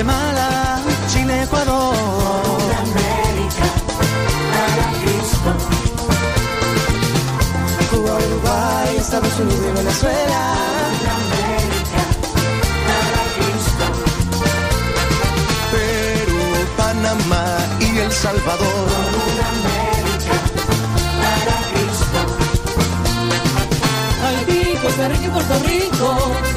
Guatemala, Chile, Ecuador. Toda América para Cristo. Cuba, Uruguay, Estados Unidos y Venezuela. Toda América para Cristo. Perú, Panamá y El Salvador. América para Cristo. Haití, Costa Rica y Puerto Rico.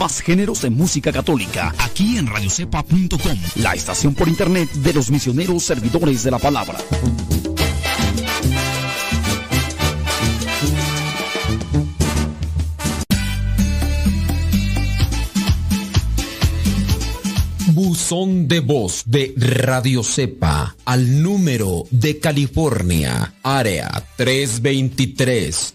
Más géneros de música católica aquí en radiocepa.com, la estación por internet de los misioneros servidores de la palabra. Buzón de voz de Radio Cepa al número de California, área 323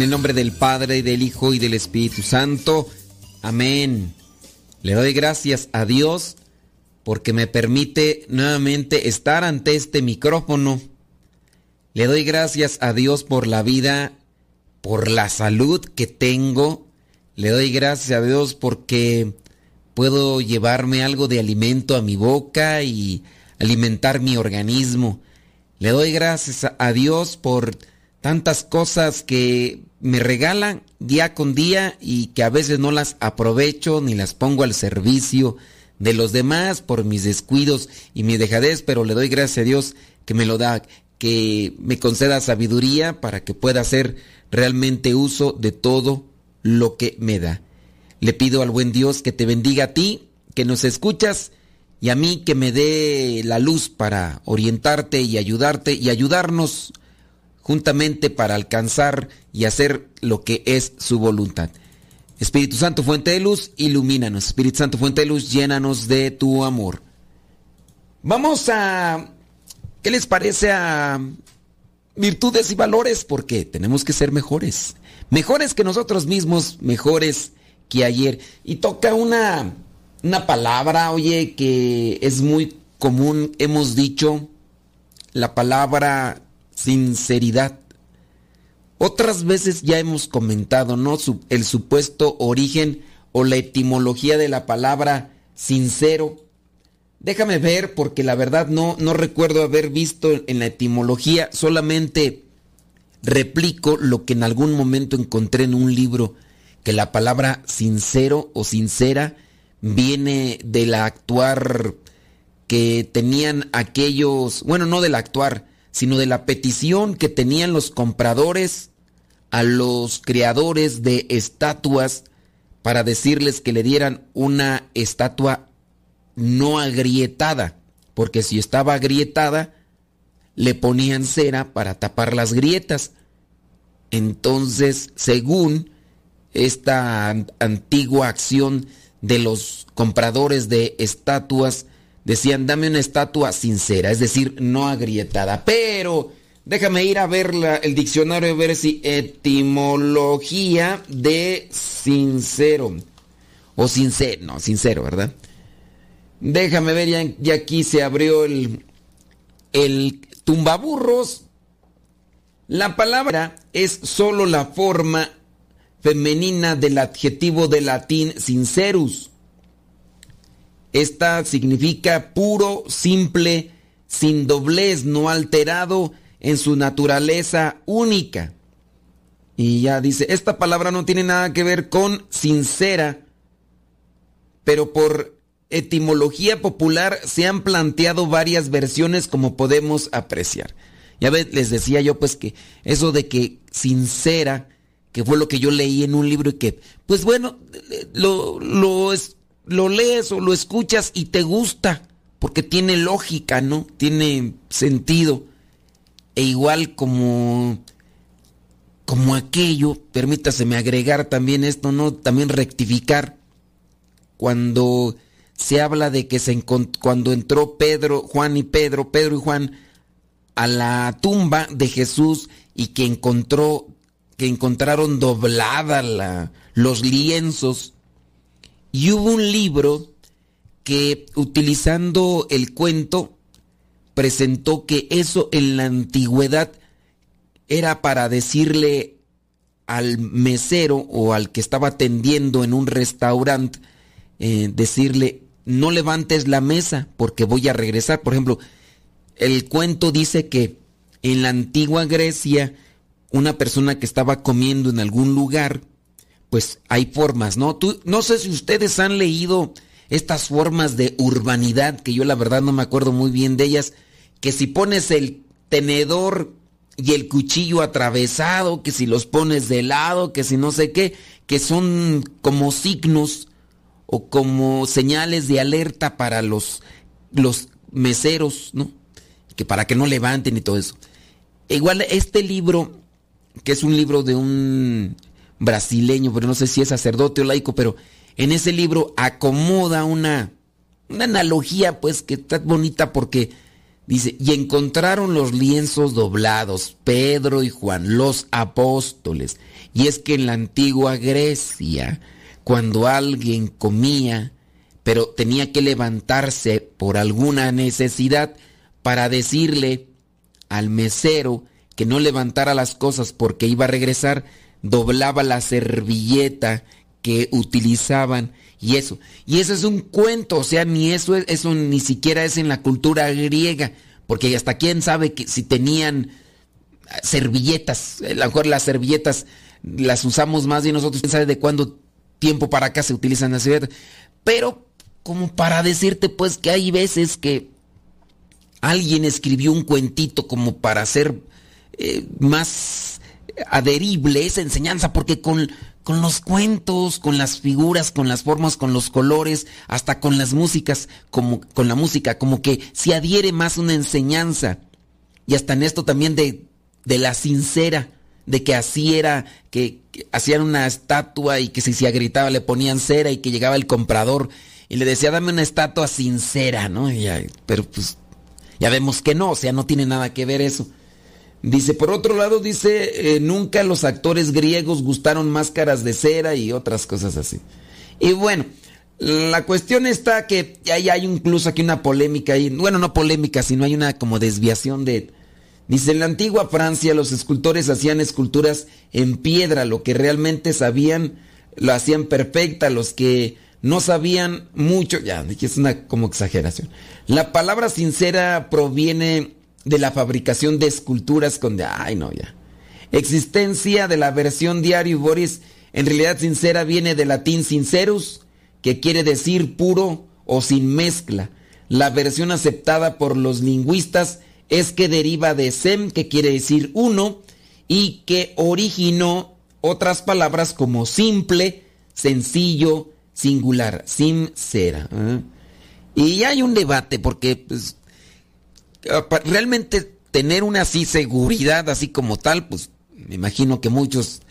En el nombre del Padre, del Hijo y del Espíritu Santo. Amén. Le doy gracias a Dios porque me permite nuevamente estar ante este micrófono. Le doy gracias a Dios por la vida, por la salud que tengo. Le doy gracias a Dios porque puedo llevarme algo de alimento a mi boca y alimentar mi organismo. Le doy gracias a Dios por tantas cosas que me regalan día con día y que a veces no las aprovecho ni las pongo al servicio de los demás por mis descuidos y mi dejadez, pero le doy gracias a Dios que me lo da, que me conceda sabiduría para que pueda hacer realmente uso de todo lo que me da. Le pido al buen Dios que te bendiga a ti, que nos escuchas y a mí que me dé la luz para orientarte y ayudarte y ayudarnos juntamente para alcanzar y hacer lo que es su voluntad. Espíritu Santo, fuente de luz, ilumínanos. Espíritu Santo, fuente de luz, llénanos de tu amor. Vamos a... ¿Qué les parece a virtudes y valores? Porque tenemos que ser mejores. Mejores que nosotros mismos, mejores que ayer. Y toca una, una palabra, oye, que es muy común. Hemos dicho la palabra sinceridad. Otras veces ya hemos comentado, ¿no? el supuesto origen o la etimología de la palabra sincero. Déjame ver porque la verdad no, no recuerdo haber visto en la etimología, solamente replico lo que en algún momento encontré en un libro, que la palabra sincero o sincera viene del actuar que tenían aquellos, bueno, no del actuar, sino de la petición que tenían los compradores a los creadores de estatuas para decirles que le dieran una estatua no agrietada, porque si estaba agrietada, le ponían cera para tapar las grietas. Entonces, según esta an- antigua acción de los compradores de estatuas, decían, dame una estatua sincera, es decir, no agrietada. Pero déjame ir a ver la- el diccionario y ver si etimología de sincero. O sincero, no, sincero, ¿verdad? Déjame ver, ya, ya aquí se abrió el, el tumbaburros. La palabra es solo la forma femenina del adjetivo de latín sincerus. Esta significa puro, simple, sin doblez, no alterado en su naturaleza única. Y ya dice, esta palabra no tiene nada que ver con sincera, pero por etimología popular se han planteado varias versiones como podemos apreciar. Ya ves, les decía yo pues que eso de que sincera, que fue lo que yo leí en un libro y que, pues bueno, lo, lo, lo lees o lo escuchas y te gusta, porque tiene lógica, ¿no? Tiene sentido. E igual como como aquello, permítaseme agregar también esto, ¿no? También rectificar cuando se habla de que se cuando entró Pedro, Juan y Pedro, Pedro y Juan a la tumba de Jesús y que encontró que encontraron doblada la- los lienzos y hubo un libro que utilizando el cuento presentó que eso en la antigüedad era para decirle al mesero o al que estaba atendiendo en un restaurante, eh, decirle, no levantes la mesa porque voy a regresar. Por ejemplo, el cuento dice que en la antigua Grecia, una persona que estaba comiendo en algún lugar, pues hay formas, ¿no? Tú, no sé si ustedes han leído estas formas de urbanidad, que yo la verdad no me acuerdo muy bien de ellas, que si pones el tenedor y el cuchillo atravesado, que si los pones de lado, que si no sé qué, que son como signos o como señales de alerta para los, los meseros, ¿no? Que para que no levanten y todo eso. Igual este libro, que es un libro de un brasileño, pero no sé si es sacerdote o laico, pero en ese libro acomoda una, una analogía, pues, que está bonita porque dice, y encontraron los lienzos doblados, Pedro y Juan, los apóstoles. Y es que en la antigua Grecia, cuando alguien comía, pero tenía que levantarse por alguna necesidad para decirle al mesero que no levantara las cosas porque iba a regresar, doblaba la servilleta que utilizaban y eso. Y eso es un cuento, o sea, ni eso es- eso ni siquiera es en la cultura griega, porque hasta quién sabe que si tenían servilletas, a lo mejor las servilletas las usamos más y nosotros quién sabe de cuándo tiempo para acá se utilizan las servilletas, pero como para decirte pues que hay veces que alguien escribió un cuentito como para hacer eh, más adherible esa enseñanza, porque con, con los cuentos, con las figuras, con las formas, con los colores, hasta con las músicas, como con la música, como que se adhiere más una enseñanza. Y hasta en esto también de, de la sincera, de que así era, que, hacían una estatua y que si se agritaba le ponían cera y que llegaba el comprador y le decía, dame una estatua sincera, ¿no? Y ya, pero pues ya vemos que no, o sea, no tiene nada que ver eso. Dice, por otro lado, dice, eh, nunca los actores griegos gustaron máscaras de cera y otras cosas así. Y bueno, la cuestión está que ahí hay incluso aquí una polémica, ahí, bueno, no polémica, sino hay una como desviación de... Dice, en la antigua Francia los escultores hacían esculturas en piedra, lo que realmente sabían lo hacían perfecta, los que no sabían mucho, ya, es una como exageración. La palabra sincera proviene de la fabricación de esculturas con de, ay no, ya. Existencia de la versión diario Boris, en realidad sincera viene del latín sincerus, que quiere decir puro o sin mezcla. La versión aceptada por los lingüistas es que deriva de sem, que quiere decir uno, y que originó otras palabras como simple, sencillo, singular, sincera. ¿eh? Y hay un debate porque pues, realmente tener una así seguridad así como tal, pues me imagino que muchos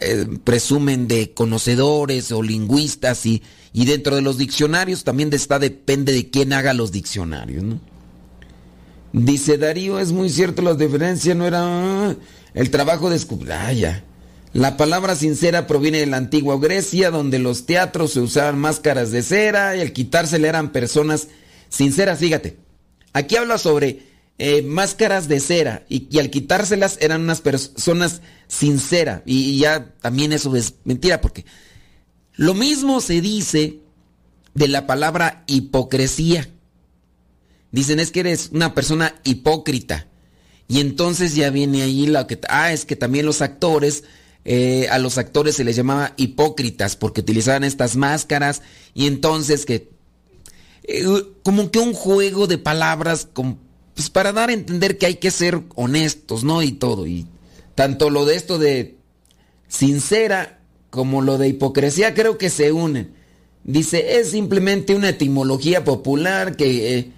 eh, presumen de conocedores o lingüistas y, y dentro de los diccionarios también está depende de quién haga los diccionarios, ¿no? Dice Darío, es muy cierto, la diferencia no era ah, el trabajo de Ah, ya. La palabra sincera proviene de la antigua Grecia, donde los teatros se usaban máscaras de cera y al quitársela eran personas sinceras. Fíjate, aquí habla sobre eh, máscaras de cera y, al quitárselas eran unas personas sinceras. Y, y ya también eso es mentira, porque lo mismo se dice de la palabra hipocresía. Dicen es que eres una persona hipócrita. Y entonces ya viene ahí lo que... Ah, es que también los actores, eh, a los actores se les llamaba hipócritas porque utilizaban estas máscaras y entonces que... eh, como que un juego de palabras pues para dar a entender que hay que ser honestos, ¿no? Y todo. Y tanto lo de esto de sincera como lo de hipocresía creo que se unen. Dice, es simplemente una etimología popular que... eh,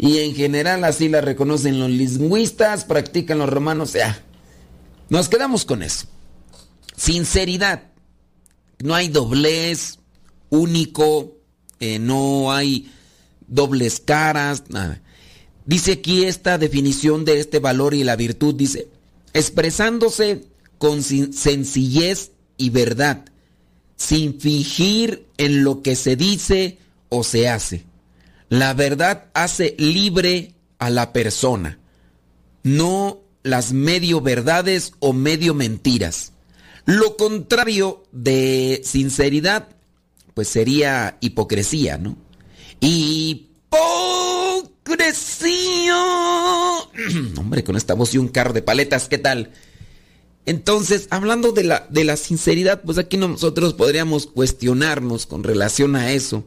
y en general así la reconocen los lingüistas, practican los romanos, ya. Nos quedamos con eso. Sinceridad. No hay doblez, único, eh, no hay dobles caras, nada. Dice aquí esta definición de este valor y la virtud, dice, expresándose con sencillez y verdad, sin fingir en lo que se dice o se hace. La verdad hace libre a la persona, no las medio verdades o medio mentiras. Lo contrario de sinceridad, pues sería hipocresía, ¿no? Hipocresía. Hombre, con esta voz y un carro de paletas, ¿qué tal? Entonces, hablando de la, de la sinceridad, pues aquí nosotros podríamos cuestionarnos con relación a eso.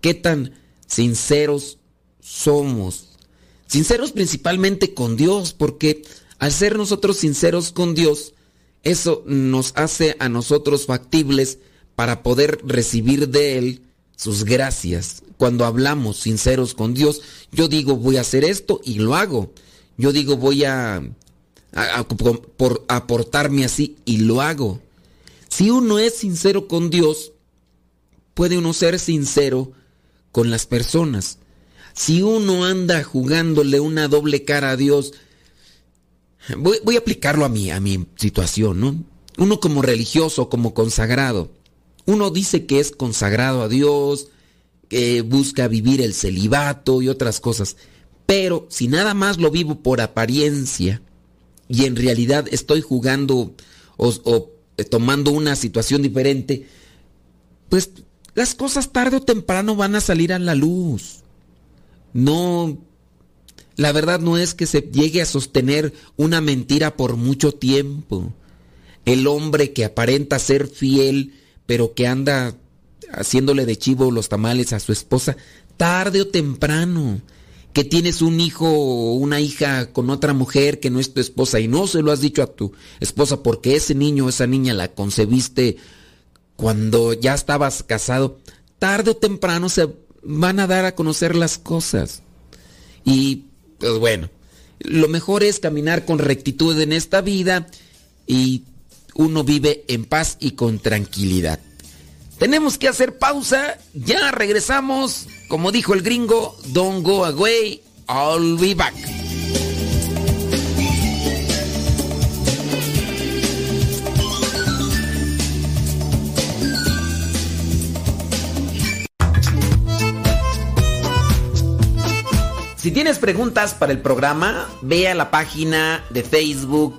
¿Qué tan sinceros somos? Sinceros principalmente con Dios, porque al ser nosotros sinceros con Dios, eso nos hace a nosotros factibles para poder recibir de Él sus gracias. Cuando hablamos sinceros con Dios, yo digo voy a hacer esto y lo hago. Yo digo voy a, por aportarme así y lo hago. Si uno es sincero con Dios, puede uno ser sincero con las personas. Si uno anda jugándole una doble cara a Dios, voy, voy a aplicarlo a mí, a mi situación, ¿no? Uno como religioso, como consagrado, uno dice que es consagrado a Dios, que busca vivir el celibato y otras cosas, pero si nada más lo vivo por apariencia y en realidad estoy jugando o, o, eh, tomando una situación diferente, pues las cosas tarde o temprano van a salir a la luz. No, la verdad no es que se llegue a sostener una mentira por mucho tiempo. El hombre que aparenta ser fiel, pero que anda haciéndole de chivo los tamales a su esposa, tarde o temprano, que tienes un hijo o una hija con otra mujer que no es tu esposa y no se lo has dicho a tu esposa porque ese niño o esa niña la concebiste cuando ya estabas casado, tarde o temprano se van a dar a conocer las cosas. Y pues bueno, lo mejor es caminar con rectitud en esta vida y uno vive en paz y con tranquilidad. Tenemos que hacer pausa, ya regresamos. Como dijo el gringo, don't go away, I'll be back. Si tienes preguntas para el programa, ve a la página de Facebook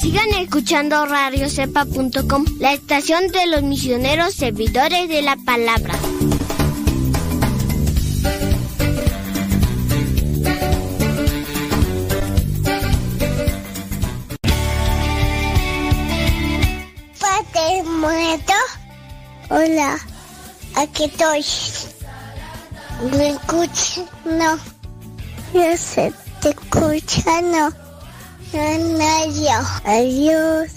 Sigan escuchando radiocepa.com, la estación de los misioneros servidores de la palabra. Muerto. Hola, aquí estoy. ¿Me escuchas? No. Yo sé, te escucha, no. No, no, yo. Adiós.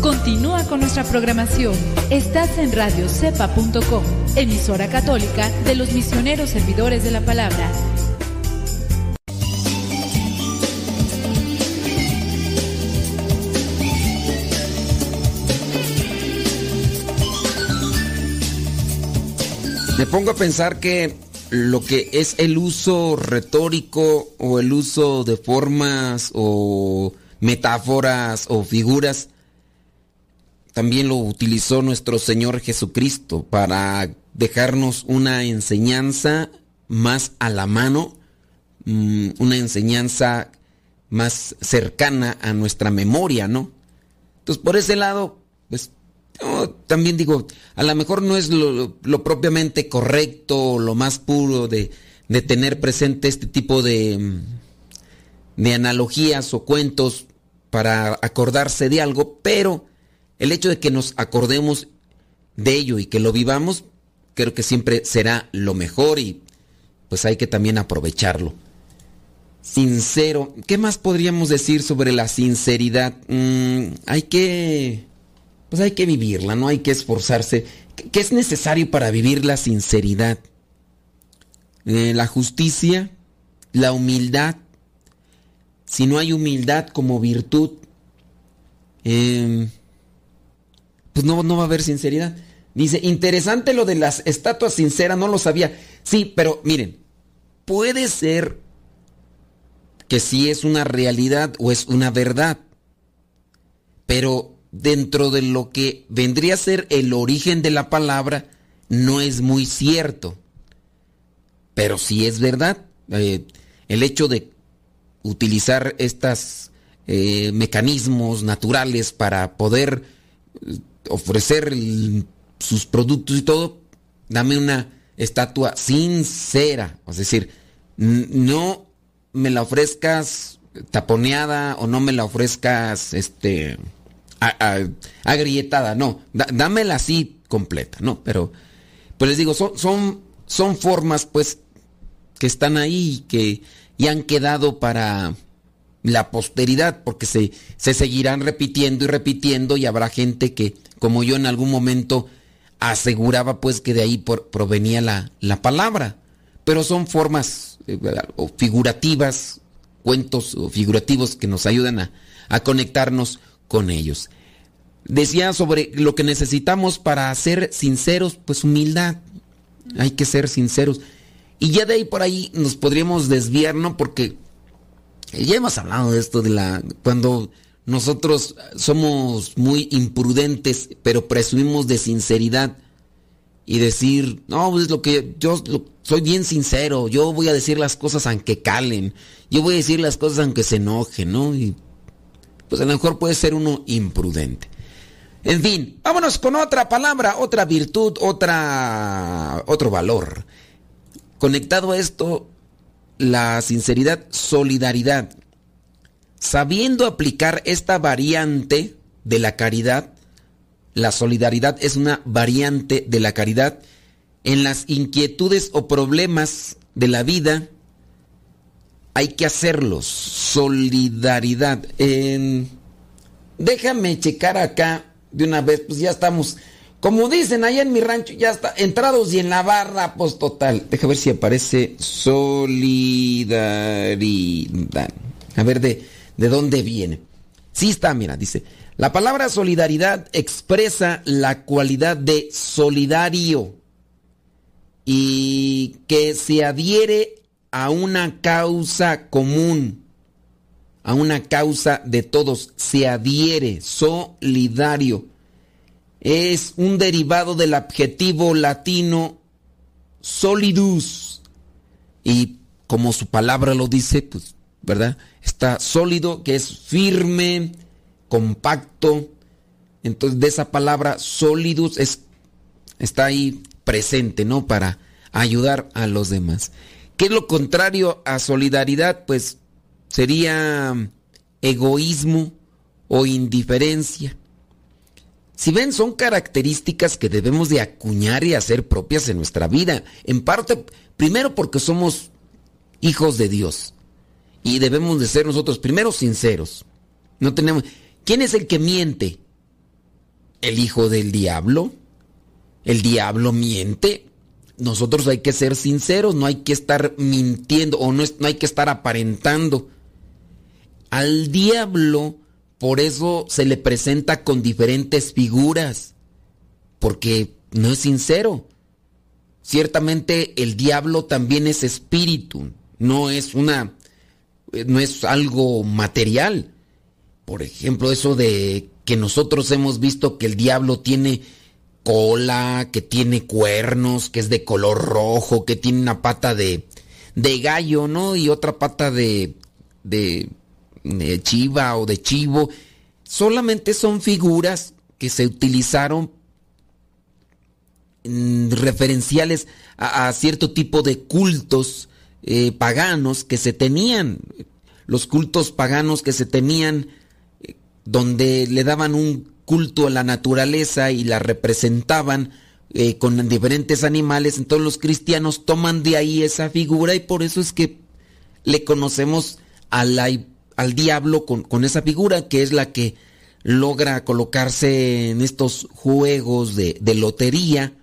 Continúa con nuestra programación. Estás en radiocepa.com, emisora católica de los misioneros servidores de la palabra. Me pongo a pensar que lo que es el uso retórico o el uso de formas o metáforas o figuras, también lo utilizó nuestro Señor Jesucristo para dejarnos una enseñanza más a la mano, mm, una enseñanza más cercana a nuestra memoria, ¿no? Entonces, por ese lado, yo también digo, a lo mejor no es lo, propiamente correcto, lo más puro de, de tener presente este tipo de, mm, de analogías o cuentos para acordarse de algo, pero el hecho de que nos acordemos de ello y que lo vivamos, creo que siempre será lo mejor y pues hay que también aprovecharlo. Sincero, ¿qué más podríamos decir sobre la sinceridad? Mm, hay que pues hay que vivirla, no hay que esforzarse. ¿Qué es necesario para vivir la sinceridad? Eh, la justicia, la humildad. Si no hay humildad como virtud, eh, pues no, no va a haber sinceridad. Dice, interesante lo de las estatuas sinceras, no lo sabía. Sí, pero miren, puede ser que sí es una realidad o es una verdad, pero dentro de lo que vendría a ser el origen de la palabra, no es muy cierto. Pero sí es verdad. Eh, el hecho de utilizar estos mecanismos naturales para poder eh, ofrecer sus productos y todo, dame una estatua sincera. Es decir, no me la ofrezcas taponeada o no me la ofrezcas este agrietada, no, dámela así completa, no, pero pues les digo, son, son, son formas pues que están ahí y que y han quedado para la posteridad porque se, se seguirán repitiendo y repitiendo y habrá gente que como yo en algún momento aseguraba pues que de ahí por- provenía la, la palabra. Pero son formas eh, o figurativas cuentos o figurativos que nos ayudan a, a conectarnos con ellos. Decía sobre lo que necesitamos para ser sinceros pues humildad. Hay que ser sinceros. Y ya de ahí por ahí nos podríamos desviar no porque ya hemos hablado de esto de la cuando nosotros somos muy imprudentes, pero presumimos de sinceridad y decir, no, pues lo que yo soy bien sincero, yo voy a decir las cosas aunque calen, yo voy a decir las cosas aunque se enojen, ¿no? Pues a lo mejor puede ser uno imprudente. En fin, vámonos con otra palabra, otra virtud, otra otro valor. Conectado a esto, la sinceridad, solidaridad. Sabiendo aplicar esta variante de la caridad, la solidaridad es una variante de la caridad en las inquietudes o problemas de la vida. Hay que hacerlos. Solidaridad. Déjame checar acá de una vez, pues ya estamos. Como dicen allá en mi rancho, ya está entrados y en la barra, pues total. Deja ver si aparece solidaridad. A ver de, de dónde viene. Sí está, mira, dice. La palabra solidaridad expresa la cualidad de solidario y que se adhiere a una causa común. a una causa de todos, se adhiere, solidario. Es un derivado del adjetivo latino solidus. Y como su palabra lo dice, pues, ¿verdad? Está sólido, que es firme, compacto. Entonces, de esa palabra solidus es, está ahí presente, ¿no? Para ayudar a los demás. ¿Qué es lo contrario a solidaridad? Pues sería egoísmo o indiferencia. Si ven, son características que debemos de acuñar y hacer propias en nuestra vida. En parte, primero porque somos hijos de Dios. Y debemos de ser nosotros primero sinceros. No tenemos. ¿Quién es el que miente? ¿El hijo del diablo? ¿El diablo miente? Nosotros hay que ser sinceros, no hay que estar mintiendo o no, es- no hay que estar aparentando. Al diablo, por eso se le presenta con diferentes figuras, porque no es sincero. Ciertamente el diablo también es espíritu, no es una no es algo material. Por ejemplo, eso de que nosotros hemos visto que el diablo tiene cola, que tiene cuernos, que es de color rojo, que tiene una pata de, de gallo, ¿no? Y otra pata de, de, chiva o de chivo. Solamente son figuras que se utilizaron mm, referenciales a, a cierto tipo de cultos eh, paganos que se tenían. Los cultos paganos que se tenían eh, donde le daban un culto a la naturaleza y la representaban eh, con diferentes animales, entonces los cristianos toman de ahí esa figura y por eso es que le conocemos al diablo con, con esa figura que es la que logra colocarse en estos juegos de, de lotería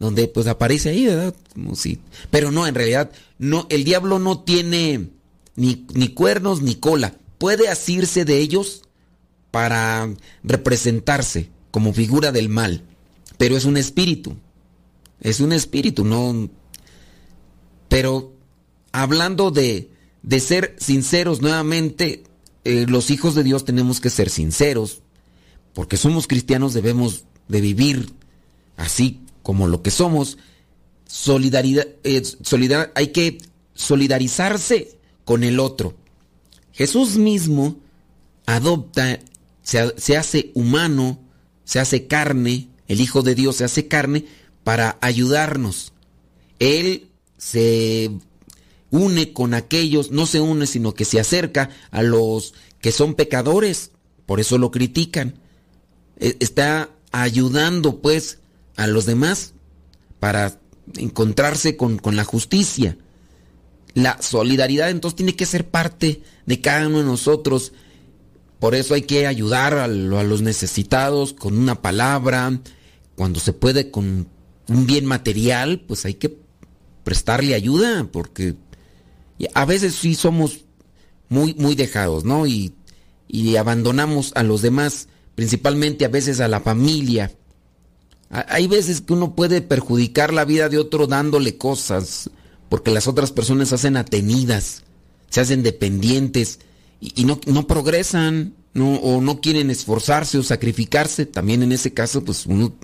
donde pues aparece ahí, ¿verdad? Pero no, en realidad, no, el diablo no tiene ni, ni cuernos ni cola. Puede asirse de ellos para representarse como figura del mal, pero es un espíritu. Es un espíritu, no. Pero hablando de, de ser sinceros nuevamente, eh, los hijos de Dios tenemos que ser sinceros, porque somos cristianos, debemos de vivir así como lo que somos. Solidaridad, eh, hay que solidarizarse con el otro. Jesús mismo adopta, se, se hace humano, se hace carne, el Hijo de Dios se hace carne para ayudarnos. Él se une con aquellos, no se une, sino que se acerca a los que son pecadores, por eso lo critican. E- Está ayudando pues a los demás para encontrarse con, con la justicia. La solidaridad entonces tiene que ser parte de cada uno de nosotros. Por eso hay que ayudar a, lo- a los necesitados con una palabra. Cuando se puede con un bien material, pues hay que prestarle ayuda porque a veces sí somos muy, muy dejados, ¿no? Y, y abandonamos a los demás, principalmente a veces a la familia. Hay veces que uno puede perjudicar la vida de otro dándole cosas, porque las otras personas se hacen atenidas, se hacen dependientes y, no, no progresan, no, o no quieren esforzarse o sacrificarse. También en ese caso, pues uno...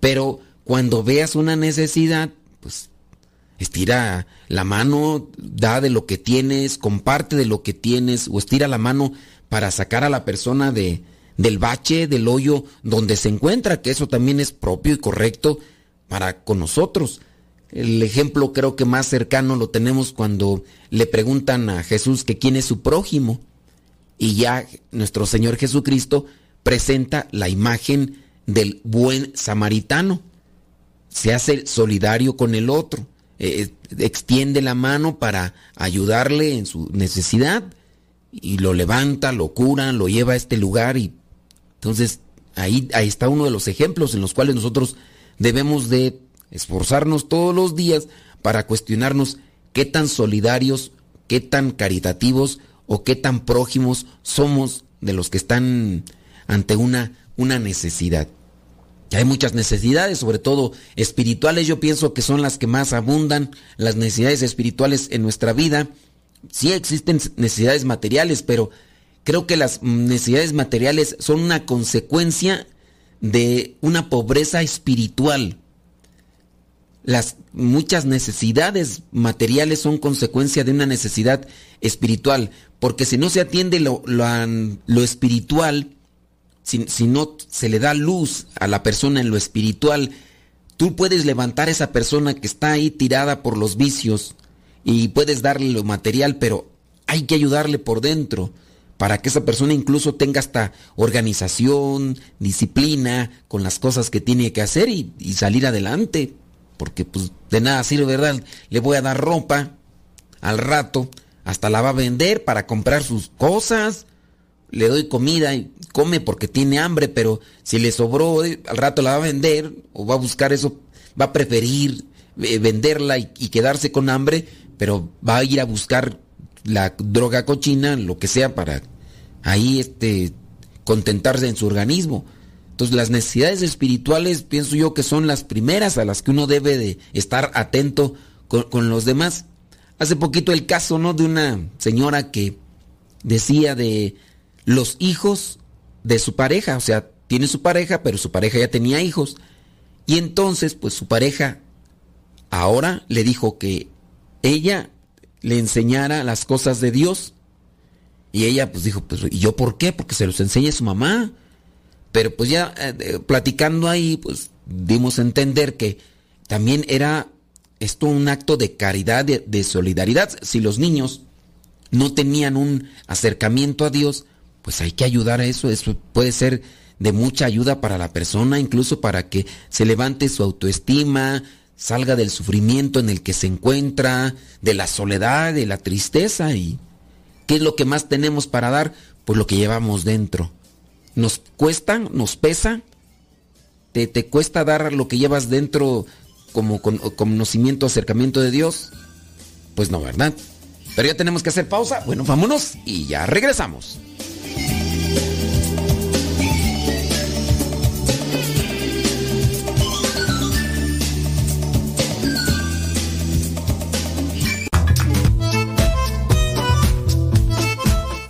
Pero cuando veas una necesidad, pues estira la mano, da de lo que tienes, comparte de lo que tienes, o estira la mano para sacar a la persona de, del bache, del hoyo donde se encuentra, que eso también es propio y correcto para con nosotros. El ejemplo creo que más cercano lo tenemos cuando le preguntan a Jesús que quién es su prójimo. Y ya nuestro Señor Jesucristo presenta la imagen del buen samaritano. Se hace solidario con el otro, eh, extiende la mano para ayudarle en su necesidad y lo levanta, lo cura, lo lleva a este lugar y entonces ahí, ahí está uno de los ejemplos en los cuales nosotros debemos de esforzarnos todos los días para cuestionarnos qué tan solidarios, qué tan caritativos o qué tan prójimos somos de los que están ante una, una necesidad. Hay muchas necesidades, sobre todo espirituales, yo pienso que son las que más abundan, las necesidades espirituales en nuestra vida. Sí existen necesidades materiales, pero creo que las necesidades materiales son una consecuencia de una pobreza espiritual. Las muchas necesidades materiales son consecuencia de una necesidad espiritual, porque si no se atiende lo, lo lo espiritual, si, si no se le da luz a la persona en lo espiritual, tú puedes levantar a esa persona que está ahí tirada por los vicios y puedes darle lo material, pero hay que ayudarle por dentro para que esa persona incluso tenga hasta organización, disciplina con las cosas que tiene que hacer y salir adelante. Porque pues de nada sirve, ¿verdad? Le voy a dar ropa al rato, hasta la va a vender para comprar sus cosas. Le doy comida y come porque tiene hambre, pero si le sobró, eh, al rato la va a vender o va a buscar eso, va a preferir eh, venderla y, y quedarse con hambre, pero va a ir a buscar la droga cochina, lo que sea, para ahí este, contentarse en su organismo. Entonces las necesidades espirituales pienso yo que son las primeras a las que uno debe de estar atento con, con los demás. Hace poquito el caso, ¿no? De una señora que decía de los hijos de su pareja, o sea, tiene su pareja, pero su pareja ya tenía hijos. Y entonces, pues su pareja ahora le dijo que ella le enseñara las cosas de Dios. Y ella pues dijo, pues ¿y yo por qué? Porque se los enseña su mamá. Pero pues ya eh, platicando ahí, pues dimos a entender que también era esto un acto de caridad, de, de solidaridad. Si los niños no tenían un acercamiento a Dios, pues hay que ayudar a eso. Eso puede ser de mucha ayuda para la persona, incluso para que se levante su autoestima, salga del sufrimiento en el que se encuentra, de la soledad, de la tristeza. ¿Y qué es lo que más tenemos para dar? Pues lo que llevamos dentro. Nos cuesta, nos pesa, te, te cuesta dar lo que llevas dentro como con- conocimiento, acercamiento de Dios. Pues no, ¿verdad? Pero ya tenemos que hacer pausa. Bueno, vámonos y ya regresamos.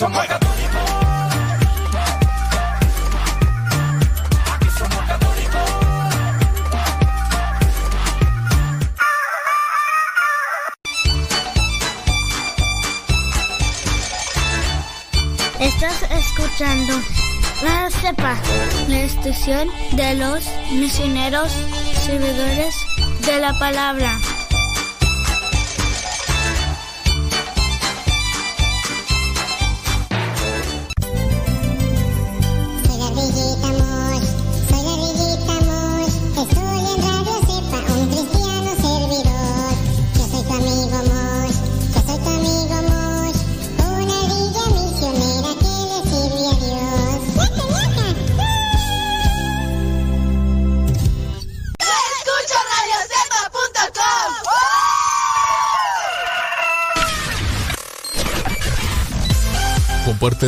Somos católicos. Estás escuchando La Cepa, la estación de los misioneros servidores de la palabra.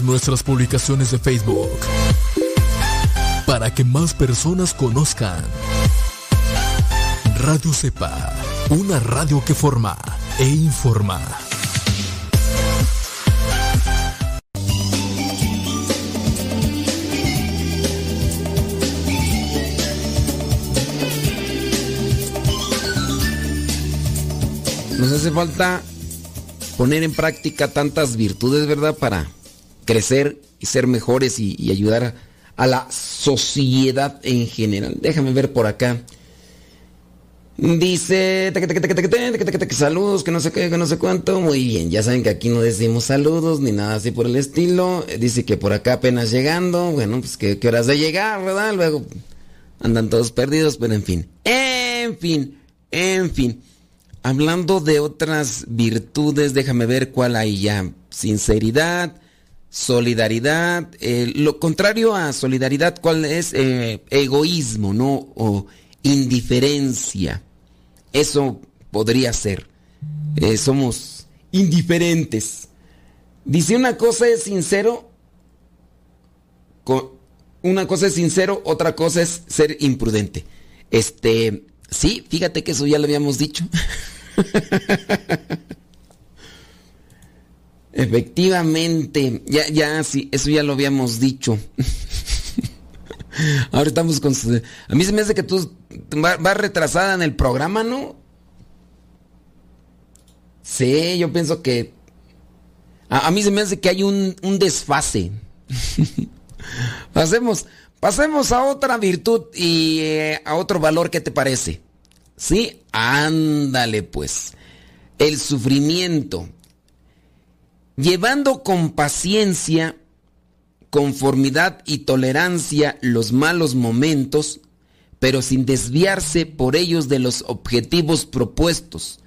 Nuestras publicaciones de Facebook para que más personas conozcan. Radio Cepa, una radio que forma e informa. Nos hace falta poner en práctica tantas virtudes, ¿verdad? Para crecer y ser mejores y, ayudar a, la sociedad en general. Déjame ver por acá. Dice, saludos, que no sé qué, que no sé cuánto. Muy bien, ya saben que aquí no decimos saludos ni nada así por el estilo. Dice que por acá apenas llegando. Bueno, pues que, que horas de llegar, ¿verdad? Luego andan todos perdidos, pero en fin. En fin, en fin. hablando de otras virtudes, déjame ver cuál hay ya. Sinceridad, solidaridad. eh, lo contrario a solidaridad, ¿cuál es? Eh, egoísmo, ¿no? O indiferencia. Eso podría ser. Eh, somos indiferentes. Dice una cosa es sincero, co- una cosa es sincero, otra cosa es ser imprudente. Este, sí, fíjate que eso ya lo habíamos dicho. Efectivamente, ya, ya, sí, eso ya lo habíamos dicho. Ahora estamos con... A mí se me hace que tú va- vas retrasada en el programa, ¿no? Sí, yo pienso que... A, a mí se me hace que hay un, un desfase. pasemos, pasemos a otra virtud y eh, a otro valor, ¿qué te parece? Sí, ándale pues. El sufrimiento. Llevando con paciencia, conformidad y tolerancia los malos momentos, pero sin desviarse por ellos de los objetivos propuestos,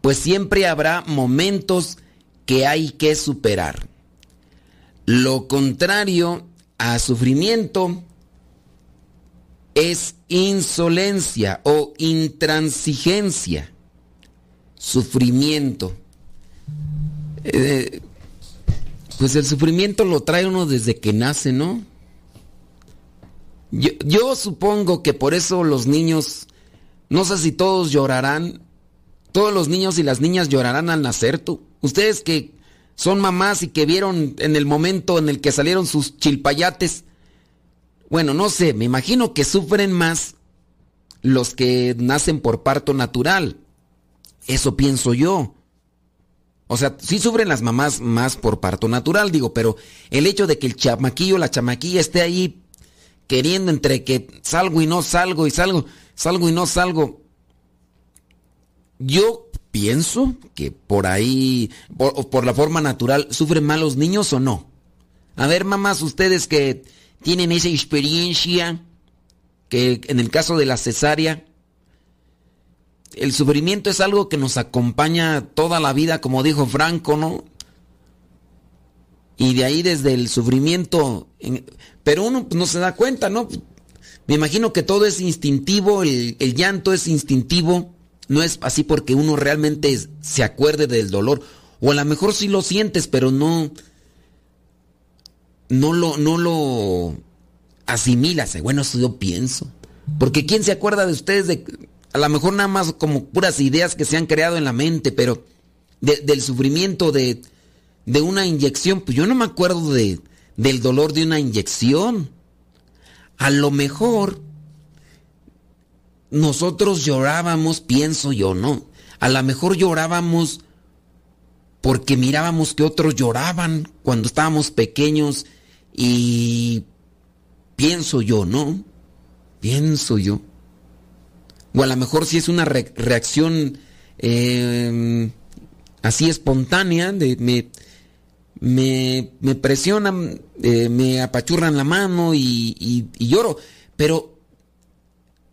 pues siempre habrá momentos que hay que superar. Lo contrario a sufrimiento es insolencia o intransigencia. Sufrimiento. Eh, pues el sufrimiento lo trae uno desde que nace, ¿no? Yo, supongo que por eso los niños, no sé si todos llorarán, todos los niños y las niñas llorarán al nacer, tú. Ustedes que son mamás y que vieron en el momento en el que salieron sus chilpayates, bueno, no sé, me imagino que sufren más los que nacen por parto natural. Eso pienso yo. O sea, sí sufren las mamás más por parto natural, digo, pero el hecho de que el chamaquillo, la chamaquilla esté ahí queriendo entre que salgo y no salgo y salgo, salgo y no salgo. Yo pienso que por ahí, por, por la forma natural, ¿sufren más los niños o no? A ver, mamás, ustedes que tienen esa experiencia, que en el caso de la cesárea, el sufrimiento es algo que nos acompaña toda la vida, como dijo Franco, ¿no? Y de ahí desde el sufrimiento, en- pero uno pues, no se da cuenta, ¿no? Me imagino que todo es instintivo, el, llanto es instintivo, no es así porque uno realmente se acuerde del dolor, o a lo mejor sí lo sientes, pero no, no lo, no lo asimilas. Bueno, eso yo pienso. Porque ¿quién se acuerda de ustedes de a lo mejor nada más como puras ideas que se han creado en la mente, pero de- del sufrimiento de, de una inyección, pues yo no me acuerdo de, del dolor de una inyección. A lo mejor nosotros llorábamos, pienso yo, ¿no? A lo mejor llorábamos porque mirábamos que otros lloraban cuando estábamos pequeños y pienso yo, ¿no? Pienso yo. O a lo mejor si es una re- reacción eh, así espontánea, me, me presionan, eh, me apachurran la mano y, y- y lloro. Pero,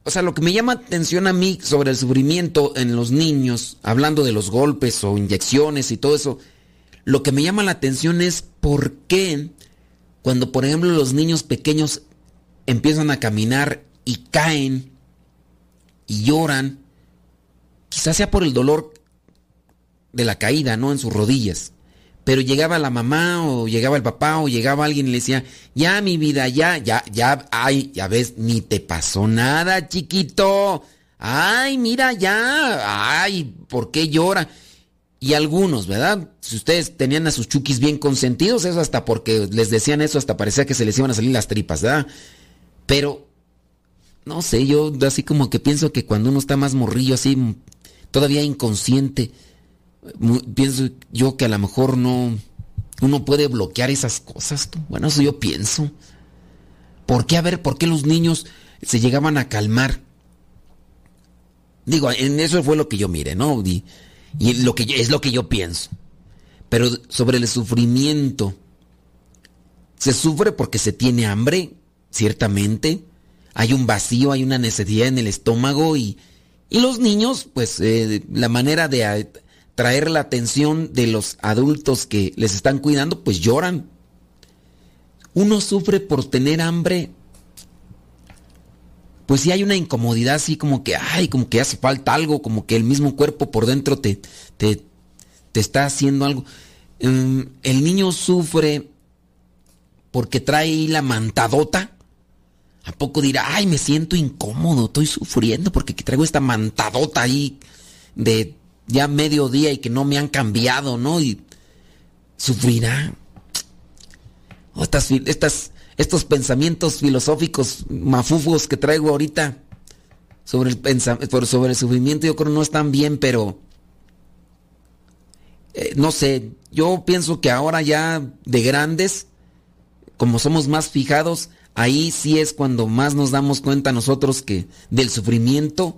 o sea, lo que me llama atención a mí sobre el sufrimiento en los niños, hablando de los golpes o inyecciones y todo eso, lo que me llama la atención es por qué cuando, por ejemplo, los niños pequeños empiezan a caminar y caen y lloran, quizás sea por el dolor de la caída, ¿no? En sus rodillas. Pero llegaba la mamá o llegaba el papá o llegaba alguien y le decía, ya mi vida, ya, ya, ya, ay, ya ves, ni te pasó nada, chiquito. Ay, mira, ya, ay, ¿por qué llora? Y algunos, ¿verdad? Si ustedes tenían a sus chukis bien consentidos, eso hasta porque les decían eso, hasta parecía que se les iban a salir las tripas, ¿verdad? Pero, no sé, yo así como que pienso que cuando uno está más morrillo, así, todavía inconsciente, pienso yo que a lo mejor no, uno puede bloquear esas cosas. tú. Bueno, eso yo pienso. ¿Por qué? A ver, ¿por qué los niños se llegaban a calmar? Digo, en eso fue lo que yo mire, ¿no? Y, y lo que es lo que yo pienso. Pero sobre el sufrimiento, se sufre porque se tiene hambre, ciertamente. Hay un vacío, hay una necesidad en el estómago y, Y los niños, pues eh, la manera de atraer la atención de los adultos que les están cuidando, pues lloran. Uno sufre por tener hambre. Pues si hay una incomodidad así como que, ay, como que hace falta algo, como que el mismo cuerpo por dentro te, te, te está haciendo algo. Mm, el niño sufre porque trae la mantadota. ¿A poco dirá, ay, me siento incómodo, estoy sufriendo porque traigo esta mantadota ahí de ya medio día y que no me han cambiado, ¿no? Y sufrirá. estas, estas, estos pensamientos filosóficos mafufos que traigo ahorita sobre el, sobre el sufrimiento, yo creo no están bien, pero eh, no sé, yo pienso que ahora ya de grandes, como somos más fijados, ahí sí es cuando más nos damos cuenta nosotros que del sufrimiento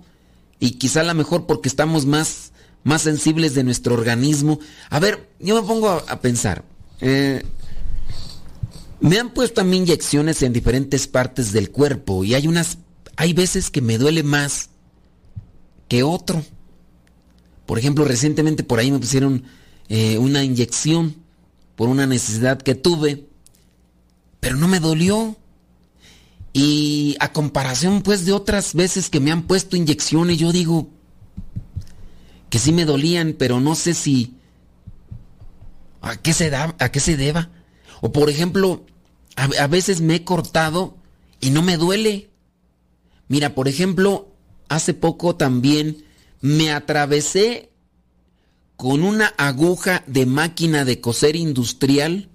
y quizá a lo mejor porque estamos más, más sensibles de nuestro organismo. A ver, yo me pongo a, pensar. Eh, me han puesto a mí inyecciones en diferentes partes del cuerpo y hay unas, hay veces que me duele más que otro. Por ejemplo, recientemente por ahí me pusieron eh, una inyección por una necesidad que tuve, pero no me dolió. Y a comparación pues de otras veces que me han puesto inyecciones, yo digo que sí me dolían, pero no sé si a qué se da, a qué se deba. O por ejemplo, a, a veces me he cortado y no me duele. Mira, por ejemplo, hace poco también me atravesé con una aguja de máquina de coser industrial,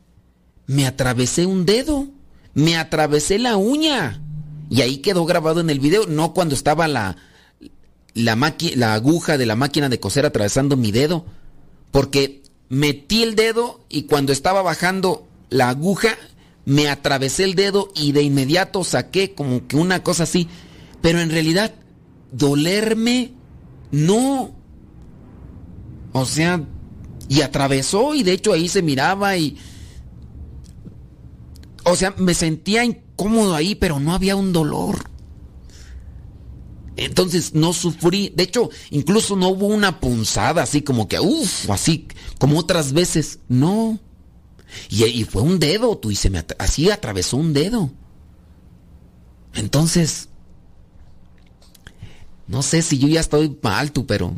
me atravesé un dedo, me atravesé la uña. Y ahí quedó grabado en el video, no cuando estaba la, la, aguja de la máquina de coser atravesando mi dedo, porque metí el dedo y cuando estaba bajando la aguja, me atravesé el dedo y de inmediato saqué como que una cosa así. Pero en realidad, dolerme, no. O sea, y atravesó y de hecho ahí se miraba y... O sea, me sentía incómodo ahí, pero no había un dolor. Entonces no sufrí. De hecho, incluso no hubo una punzada así como que, uff, así como otras veces. No. Y, fue un dedo, tú, y se me así atravesó un dedo. Entonces, no sé si yo ya estoy mal, tú, pero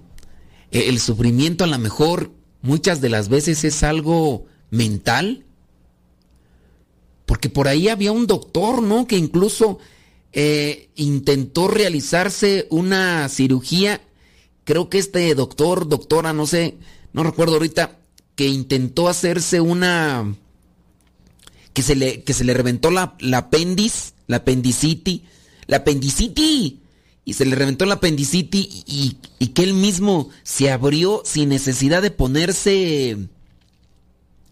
eh, el sufrimiento a lo mejor muchas de las veces es algo mental. Porque por ahí había un doctor, ¿no? Que incluso eh, intentó realizarse una cirugía. Creo que este doctor, doctora, no sé, no recuerdo ahorita, que intentó hacerse una... que se le, que se le reventó la, la apéndice, la apendicitis, la apendicitis y se le reventó la apendicitis y, que él mismo se abrió sin necesidad de ponerse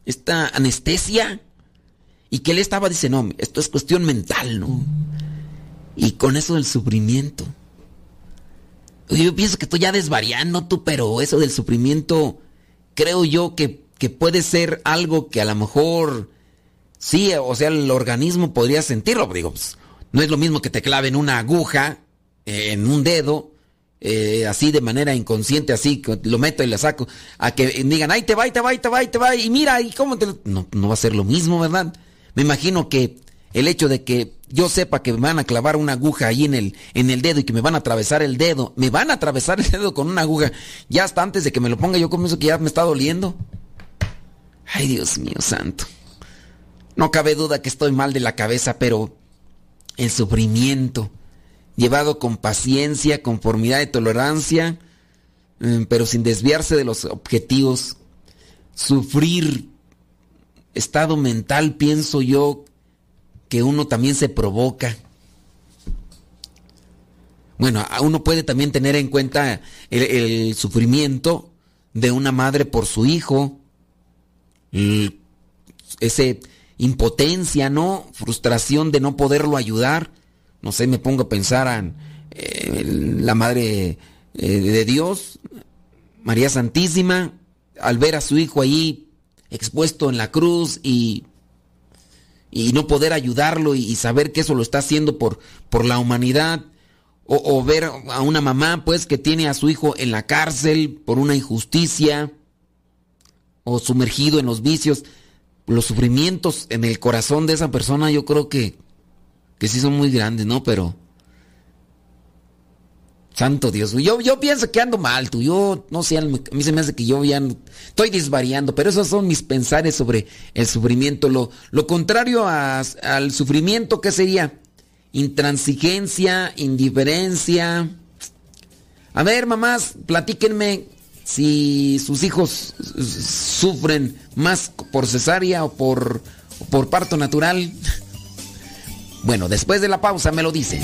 esta anestesia y que él estaba dice no esto es cuestión mental no y con eso del sufrimiento. Yo pienso que estoy ya desvariando tú pero eso del sufrimiento creo yo que, que puede ser algo que a lo mejor sí o sea el organismo podría sentirlo. Digo pues, no es lo mismo que te claven una aguja en un dedo, eh, así de manera inconsciente, así, lo meto y le saco, a que digan, ay, te va, y te va, y te va, y te va, y mira, y cómo te... No, no va a ser lo mismo, ¿verdad? Me imagino que el hecho de que yo sepa que me van a clavar una aguja ahí en el, en el dedo y que me van a atravesar el dedo, me van a atravesar el dedo con una aguja, ya hasta antes de que me lo ponga yo comienzo que ya me está doliendo. Ay, Dios mío santo. No cabe duda que estoy mal de la cabeza, pero el sufrimiento, llevado con paciencia, conformidad y tolerancia, eh, pero sin desviarse de los objetivos. Sufrir estado mental, pienso yo, que uno también se provoca. Bueno, uno puede también tener en cuenta el, sufrimiento de una madre por su hijo, ese impotencia, ¿no? Frustración de no poderlo ayudar no sé, me pongo a pensar en la Madre eh, de Dios, María Santísima, al ver a su hijo ahí expuesto en la cruz y, y no poder ayudarlo y, saber que eso lo está haciendo por, por la humanidad. O, o ver a una mamá, pues, que tiene a su hijo en la cárcel por una injusticia o sumergido en los vicios. Los sufrimientos en el corazón de esa persona yo creo que, que sí son muy grandes, ¿no? Pero... Santo Dios, yo, yo pienso que ando mal, tú, yo no sé, a mí se me hace que yo ya estoy disvariando, pero esos son mis pensares sobre el sufrimiento. Lo, lo contrario al sufrimiento, ¿qué sería? Intransigencia, indiferencia. A ver, mamás, platíquenme si sus hijos sufren más por cesárea o por, o por parto natural. Bueno, después de la pausa me lo dicen.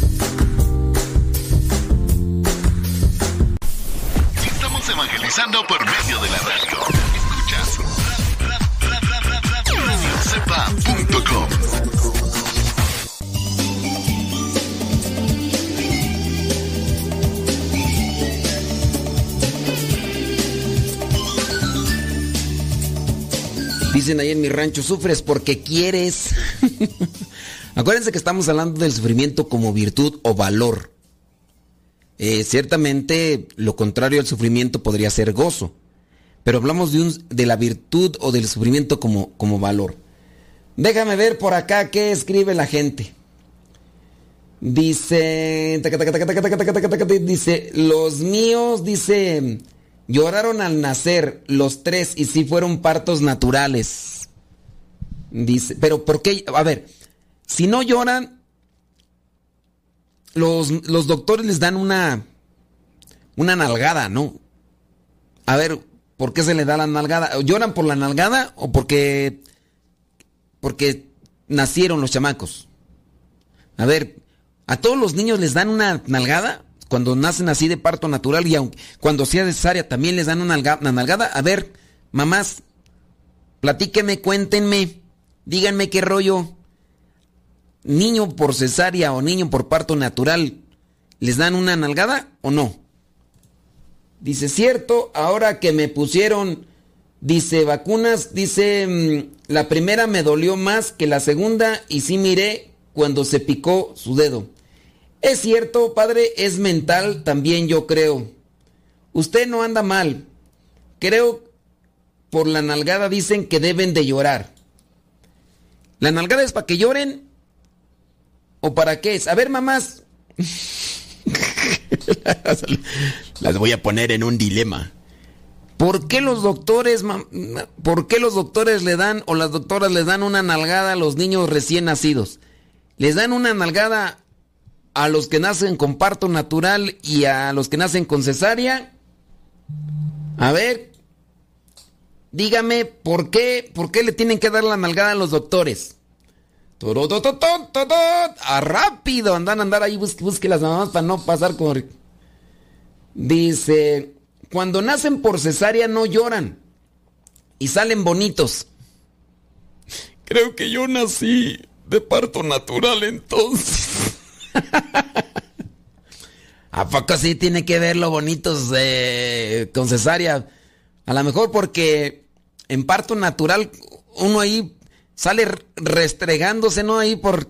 Evangelizando por medio de la radio. Escuchas ra- ra- ra- ra- ra- radiocepa.com. Dicen ahí en mi rancho, sufres porque quieres. Acuérdense que estamos hablando del sufrimiento como virtud o valor. Eh, ciertamente lo contrario al sufrimiento podría ser gozo, pero hablamos de, un, de la virtud o del sufrimiento como, como valor. Déjame ver por acá qué escribe la gente. Dice, dice, los míos, dice, lloraron al nacer los tres y sí fueron partos naturales. Dice, pero ¿por qué? A ver, si no lloran, los, los doctores les dan una, una nalgada, ¿no? A ver, ¿por qué se le da la nalgada? ¿Lloran por la nalgada o porque, porque nacieron los chamacos? A ver, ¿a todos los niños les dan una nalgada? Cuando nacen así de parto natural y aunque, cuando sea cesárea también les dan una, una nalgada. A ver, mamás, platíquenme, cuéntenme, díganme qué rollo. Niño por cesárea o niño por parto natural, ¿les dan una nalgada o no? Dice, cierto, ahora que me pusieron, dice, vacunas, dice, mm, la primera me dolió más que la segunda y sí miré cuando se picó su dedo. Es cierto, padre, es mental también yo creo. Usted no anda mal. Creo por la nalgada dicen que deben de llorar. ¿La nalgada es para que lloren? ¿O para qué es? A ver, mamás. Las voy a poner en un dilema. ¿Por qué los doctores, por qué los doctores le dan o las doctoras les dan una nalgada a los niños recién nacidos? Les dan una nalgada a los que nacen con parto natural y a los que nacen con cesárea. A ver, dígame, ¿por qué, por qué le tienen que dar la nalgada a los doctores? Ah, rápido, andan a andar ahí, busque, busque las mamás para no pasar con... Dice, cuando nacen por cesárea no lloran y salen bonitos. Creo que yo nací de parto natural entonces. ¿A poco sí tiene que ver lo bonitos de, con cesárea? A lo mejor porque en parto natural uno ahí sale restregándose, ¿no? Ahí por,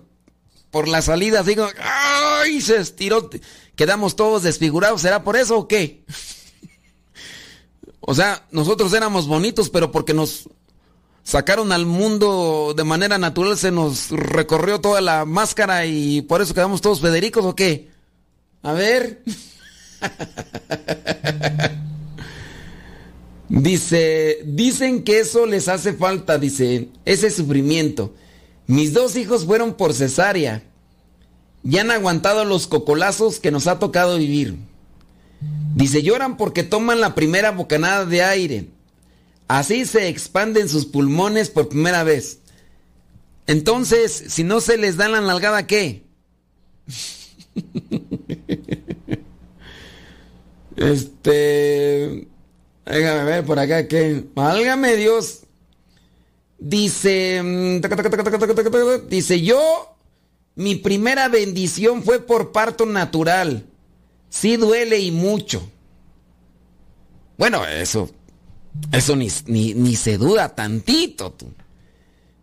por la salida, digo, ¡ay! Se estiró, quedamos todos desfigurados, ¿será por eso o qué? o sea, nosotros éramos bonitos, pero porque nos sacaron al mundo de manera natural, se nos recorrió toda la máscara y por eso quedamos todos Federicos o qué? A ver. Dice, dicen que eso les hace falta, dice, ese sufrimiento. Mis dos hijos fueron por cesárea y han aguantado los cocolazos que nos ha tocado vivir. Dice, lloran porque toman la primera bocanada de aire. Así se expanden sus pulmones por primera vez. Entonces, si no se les da la nalgada, ¿qué? este... Déjame ver por acá que. Válgame Dios. Dice. mm, Dice yo. Mi primera bendición fue por parto natural. Sí duele y mucho. Bueno, eso. Eso ni, ni, ni se duda tantito. Tú.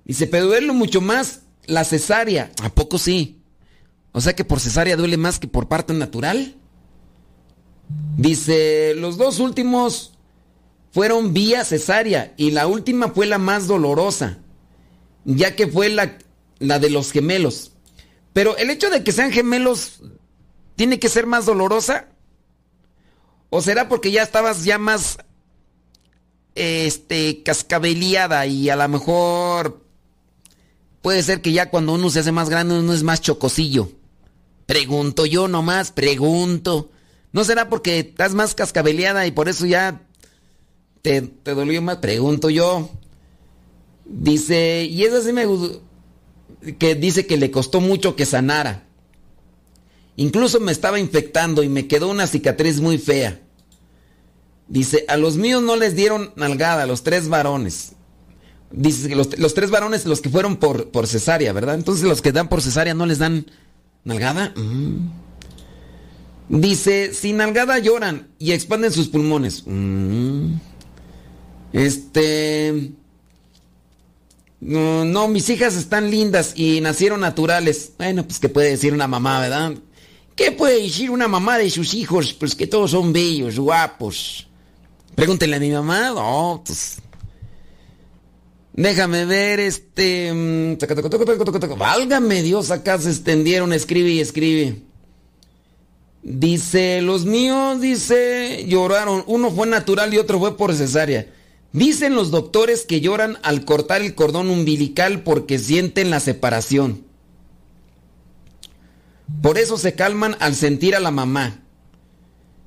Dice, pero duele mucho más la cesárea. ¿A poco sí? O sea que por cesárea duele más que por parto natural. Dice, los dos últimos fueron vía cesárea y la última fue la más dolorosa, ya que fue la, la de los gemelos. Pero el hecho de que sean gemelos tiene que ser más dolorosa. ¿O será porque ya estabas ya más este cascabeleada y a lo mejor puede ser que ya cuando uno se hace más grande uno es más chocosillo? Pregunto yo nomás, pregunto. ¿No será porque estás más cascabeleada y por eso ya te, te dolió más? Pregunto yo. Dice, y eso sí me gustó, que dice que le costó mucho que sanara. Incluso me estaba infectando y me quedó una cicatriz muy fea. Dice, a los míos no les dieron nalgada, a los tres varones. Dice que los, los tres varones, los que fueron por, por cesárea, ¿verdad? Entonces los que dan por cesárea no les dan nalgada. Mm. Dice, sin nalgada lloran y expanden sus pulmones. Mm. Este... No, no, mis hijas están lindas y nacieron naturales. Bueno, pues qué puede decir una mamá, ¿verdad? ¿Qué puede decir una mamá de sus hijos? Pues que todos son bellos, guapos. Pregúntenle a mi mamá. No, pues... Déjame ver, este... mm. Válgame Dios, acá se extendieron, escribe y escribe. Dice, los míos, dice, lloraron. Uno fue natural y otro fue por cesárea. Dicen los doctores que lloran al cortar el cordón umbilical porque sienten la separación. Por eso se calman al sentir a la mamá.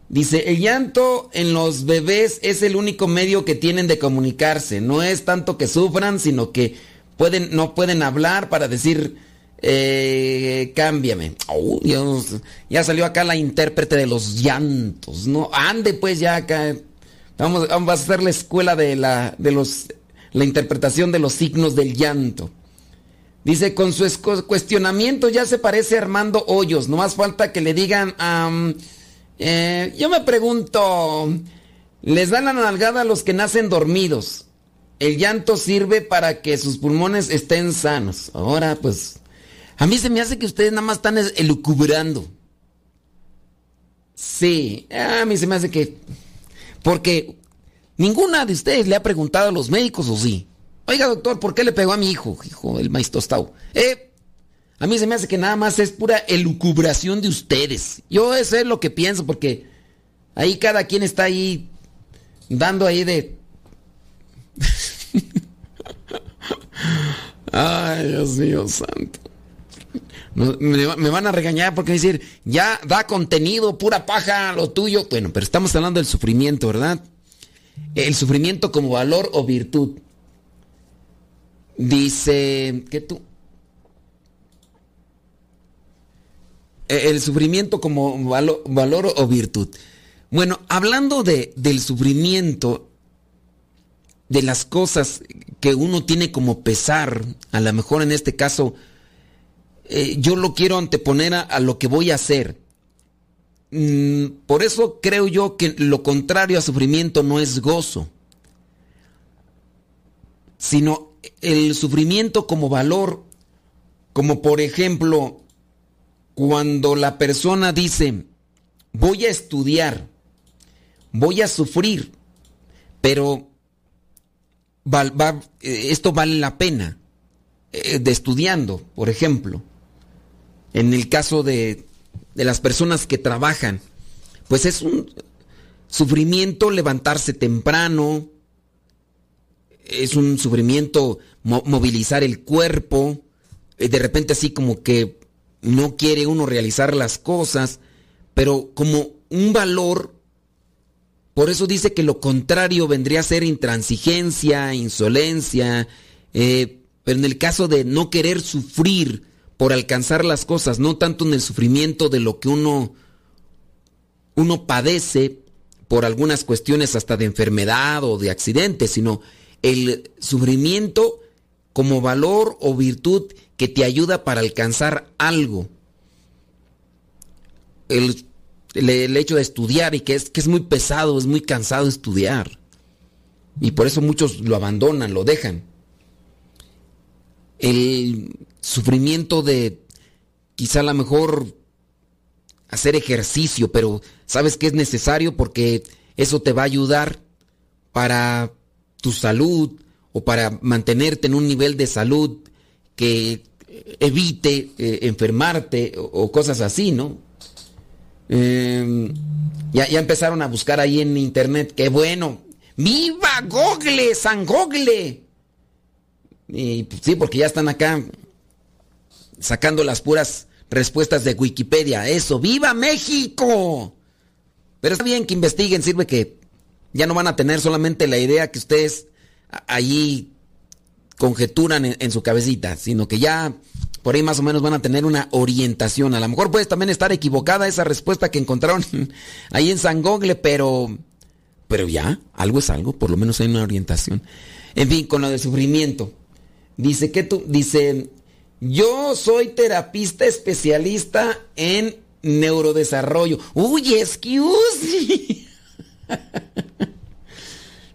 Dice, el llanto en los bebés es el único medio que tienen de comunicarse. No es tanto que sufran, sino que pueden, no pueden hablar para decir, eh, cámbiame. Oh, Dios, ya salió acá la intérprete de los llantos. No, ande pues ya acá. Vamos, a hacer la escuela de la, de los, la interpretación de los signos del llanto. Dice, con su cuestionamiento ya se parece Armando Hoyos. No más falta que le digan, eh, yo me pregunto, les dan la nalgada a los que nacen dormidos. El llanto sirve para que sus pulmones estén sanos. Ahora, pues, a mí se me hace que ustedes nada más están es- elucubrando. Sí, a mí se me hace que... Porque ninguna de ustedes le ha preguntado a los médicos o sí. Oiga, doctor, ¿por qué le pegó a mi hijo? Hijo del maíz tostado. Eh, a mí se me hace que nada más es pura elucubración de ustedes. Yo eso es lo que pienso porque ahí cada quien está ahí dando ahí de... Ay, Dios mío santo. Me, van a regañar porque decir, ya da contenido, pura paja, lo tuyo. Bueno, pero estamos hablando del sufrimiento, ¿verdad? El sufrimiento como valor o virtud. Dice que tú. eh, el sufrimiento como valo- valor o virtud. Bueno, hablando de, del sufrimiento, de las cosas que uno tiene como pesar, a lo mejor en este caso, eh, yo lo quiero anteponer a, lo que voy a hacer. Mm, por eso creo yo que lo contrario a sufrimiento no es gozo, sino el sufrimiento como valor, como por ejemplo, cuando la persona dice, voy a estudiar, voy a sufrir, pero eh, esto vale la pena, eh, de estudiando, por ejemplo. En el caso de, de las personas que trabajan, pues es un sufrimiento levantarse temprano, es un sufrimiento mo- movilizar el cuerpo, de repente así como que no quiere uno realizar las cosas, pero como un valor, por eso dice que lo contrario vendría a ser intransigencia, insolencia, eh, pero en el caso de no querer sufrir por alcanzar las cosas, no tanto en el sufrimiento de lo que uno, uno padece por algunas cuestiones hasta de enfermedad o de accidente, sino el sufrimiento como valor o virtud que te ayuda para alcanzar algo. El, el- hecho de estudiar y que es, que es muy pesado, es muy cansado estudiar. Y por eso muchos lo abandonan, lo dejan. El sufrimiento de quizá a lo mejor hacer ejercicio, pero sabes que es necesario porque eso te va a ayudar para tu salud o para mantenerte en un nivel de salud que evite eh, enfermarte o, cosas así, ¿no? Eh, ya, ya empezaron a buscar ahí en internet, qué bueno. ¡Viva Google! ¡San Google! Y pues, sí, porque ya están acá sacando las puras respuestas de Wikipedia. Eso, ¡viva México! Pero está bien que investiguen, sirve que ya no van a tener solamente la idea que ustedes allí conjeturan en, en su cabecita, sino que ya por ahí más o menos van a tener una orientación. A lo mejor puede también estar equivocada esa respuesta que encontraron ahí en San Google, pero, pero ya, algo es algo, por lo menos hay una orientación. En fin, con lo del sufrimiento. Dice que tú, dice, yo soy terapista especialista en neurodesarrollo. Uy, excuse.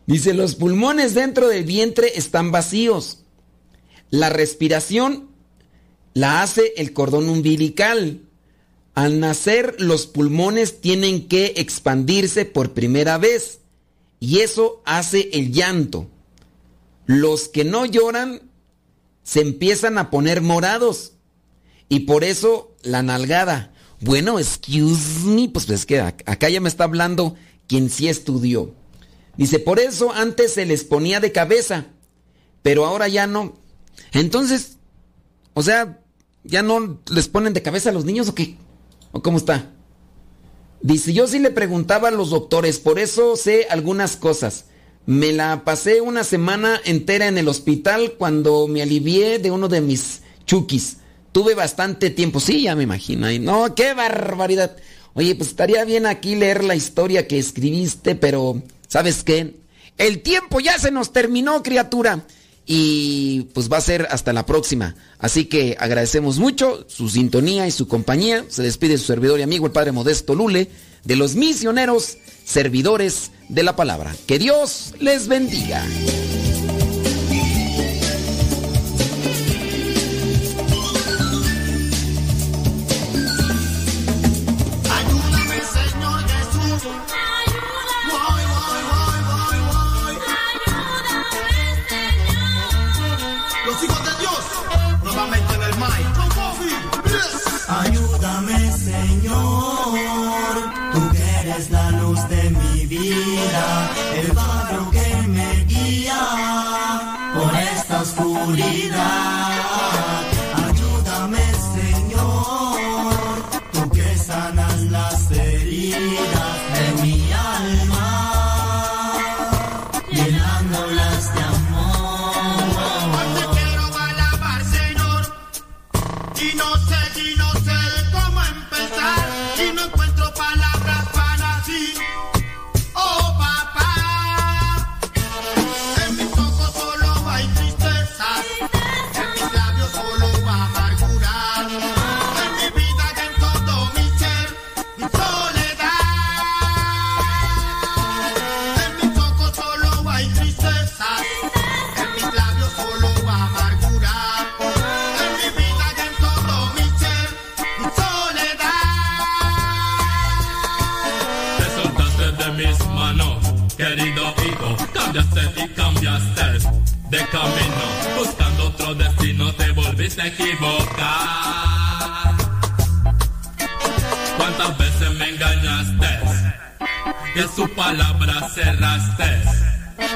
Dice, los pulmones dentro del vientre están vacíos. La respiración la hace el cordón umbilical. Al nacer, los pulmones tienen que expandirse por primera vez y eso hace el llanto. Los que no lloran se empiezan a poner morados y por eso la nalgada. Bueno, excuse me, pues es que ac- acá ya me está hablando quien sí estudió. Dice, por eso antes se les ponía de cabeza, pero ahora ya no. Entonces, o sea, ¿ya no les ponen de cabeza a los niños o qué? ¿O cómo está? Dice, yo sí le preguntaba a los doctores, por eso sé algunas cosas. Me la pasé una semana entera en el hospital cuando me alivié de uno de mis chukis. Tuve bastante tiempo, sí, ya me imagino. No, qué barbaridad. Oye, pues estaría bien aquí leer la historia que escribiste, pero ¿sabes qué? El tiempo ya se nos terminó, criatura. Y pues va a ser hasta la próxima. Así que agradecemos mucho su sintonía y su compañía. Se despide su servidor y amigo, el Padre Modesto Lule, de los misioneros servidores de la palabra. Que Dios les bendiga. Vida, el faro que me guía por esta oscuridad. Ayúdame, Señor, tú que sanas las heridas de mi alma, llenándolas de Hoy te quiero alabar, Señor. Y no sé, y no sé cómo empezar. Buscando otro destino te volviste a equivocar. ¿Cuántas veces me engañaste? Y a su palabra cerraste. Hoy